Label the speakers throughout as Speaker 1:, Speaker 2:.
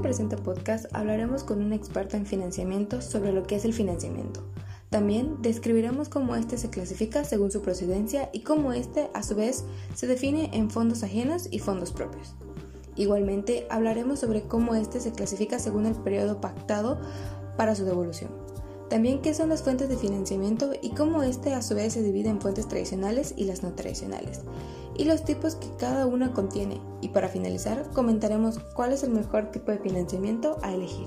Speaker 1: presente podcast hablaremos con un experto en financiamiento sobre lo que es el financiamiento. También describiremos cómo éste se clasifica según su procedencia y cómo éste, a su vez, se define en fondos ajenos y fondos propios. Igualmente, hablaremos sobre cómo éste se clasifica según el periodo pactado para su devolución. También qué son las fuentes de financiamiento y cómo este a su vez se divide en fuentes tradicionales y las no tradicionales, y los tipos que cada una contiene. Y para finalizar, comentaremos cuál es el mejor tipo de financiamiento a elegir.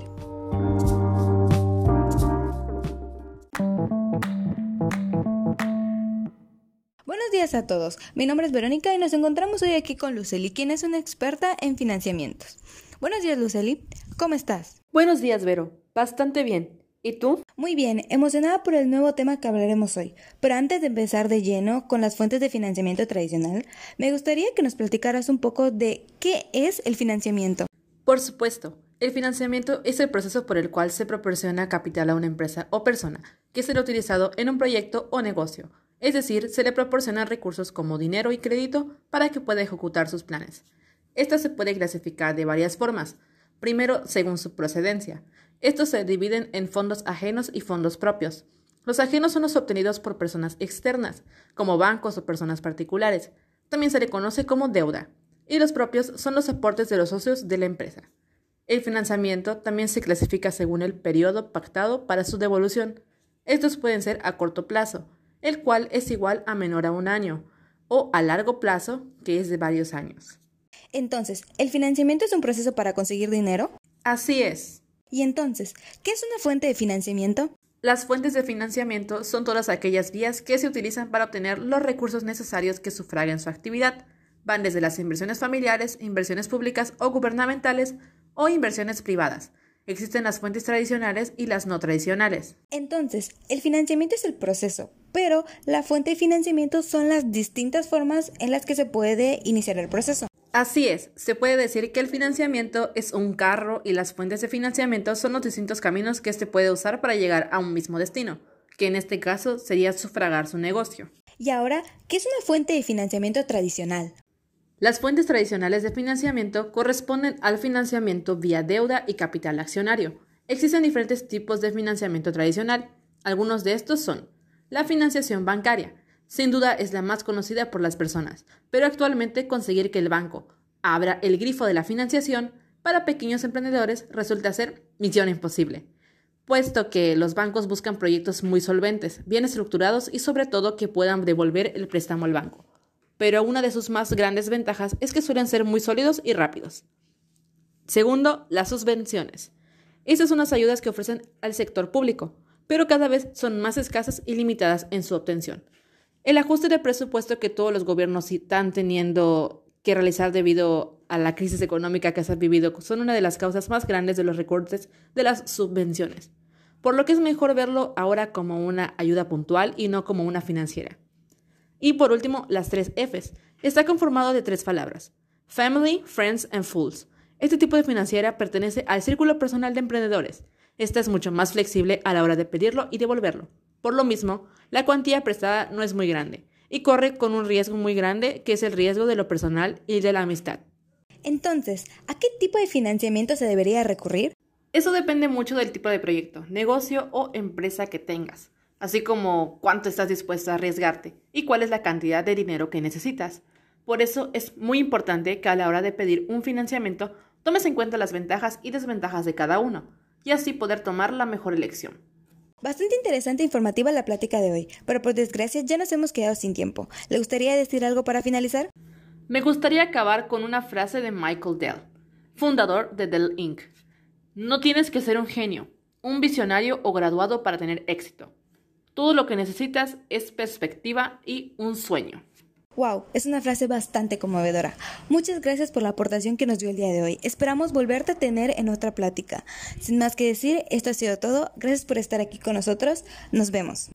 Speaker 1: Buenos días a todos, mi nombre es Verónica y nos encontramos hoy aquí con Luceli, quien es una experta en financiamientos. Buenos días Luceli, ¿cómo estás?
Speaker 2: Buenos días Vero, bastante bien. ¿Y tú?
Speaker 1: Muy bien, emocionada por el nuevo tema que hablaremos hoy. Pero antes de empezar de lleno con las fuentes de financiamiento tradicional, me gustaría que nos platicaras un poco de qué es el financiamiento.
Speaker 2: Por supuesto, el financiamiento es el proceso por el cual se proporciona capital a una empresa o persona que será utilizado en un proyecto o negocio. Es decir, se le proporcionan recursos como dinero y crédito para que pueda ejecutar sus planes. Esto se puede clasificar de varias formas. Primero, según su procedencia. Estos se dividen en fondos ajenos y fondos propios. Los ajenos son los obtenidos por personas externas, como bancos o personas particulares. También se le conoce como deuda. Y los propios son los aportes de los socios de la empresa. El financiamiento también se clasifica según el periodo pactado para su devolución. Estos pueden ser a corto plazo, el cual es igual a menor a un año, o a largo plazo, que es de varios años.
Speaker 1: Entonces, ¿el financiamiento es un proceso para conseguir dinero?
Speaker 2: Así es.
Speaker 1: Y entonces, ¿qué es una fuente de financiamiento?
Speaker 2: Las fuentes de financiamiento son todas aquellas vías que se utilizan para obtener los recursos necesarios que sufraguen su actividad. Van desde las inversiones familiares, inversiones públicas o gubernamentales o inversiones privadas. Existen las fuentes tradicionales y las no tradicionales.
Speaker 1: Entonces, el financiamiento es el proceso, pero la fuente de financiamiento son las distintas formas en las que se puede iniciar el proceso.
Speaker 2: Así es, se puede decir que el financiamiento es un carro y las fuentes de financiamiento son los distintos caminos que se puede usar para llegar a un mismo destino, que en este caso sería sufragar su negocio.
Speaker 1: Y ahora, ¿qué es una fuente de financiamiento tradicional?
Speaker 2: Las fuentes tradicionales de financiamiento corresponden al financiamiento vía deuda y capital accionario. Existen diferentes tipos de financiamiento tradicional. Algunos de estos son la financiación bancaria, sin duda es la más conocida por las personas, pero actualmente conseguir que el banco abra el grifo de la financiación para pequeños emprendedores resulta ser misión imposible, puesto que los bancos buscan proyectos muy solventes, bien estructurados y sobre todo que puedan devolver el préstamo al banco. Pero una de sus más grandes ventajas es que suelen ser muy sólidos y rápidos. Segundo, las subvenciones. Estas son las ayudas que ofrecen al sector público, pero cada vez son más escasas y limitadas en su obtención. El ajuste de presupuesto que todos los gobiernos están teniendo que realizar debido a la crisis económica que se ha vivido son una de las causas más grandes de los recortes de las subvenciones, por lo que es mejor verlo ahora como una ayuda puntual y no como una financiera. Y por último, las tres Fs. Está conformado de tres palabras: Family, Friends and Fools. Este tipo de financiera pertenece al círculo personal de emprendedores. Esta es mucho más flexible a la hora de pedirlo y devolverlo. Por lo mismo, la cuantía prestada no es muy grande y corre con un riesgo muy grande que es el riesgo de lo personal y de la amistad.
Speaker 1: Entonces, ¿a qué tipo de financiamiento se debería recurrir?
Speaker 2: Eso depende mucho del tipo de proyecto, negocio o empresa que tengas, así como cuánto estás dispuesto a arriesgarte y cuál es la cantidad de dinero que necesitas. Por eso es muy importante que a la hora de pedir un financiamiento tomes en cuenta las ventajas y desventajas de cada uno, y así poder tomar la mejor elección.
Speaker 1: Bastante interesante e informativa la plática de hoy, pero por desgracia ya nos hemos quedado sin tiempo. ¿Le gustaría decir algo para finalizar?
Speaker 2: Me gustaría acabar con una frase de Michael Dell, fundador de Dell Inc. No tienes que ser un genio, un visionario o graduado para tener éxito. Todo lo que necesitas es perspectiva y un sueño.
Speaker 1: Wow, es una frase bastante conmovedora. Muchas gracias por la aportación que nos dio el día de hoy. Esperamos volverte a tener en otra plática. Sin más que decir, esto ha sido todo. Gracias por estar aquí con nosotros. Nos vemos.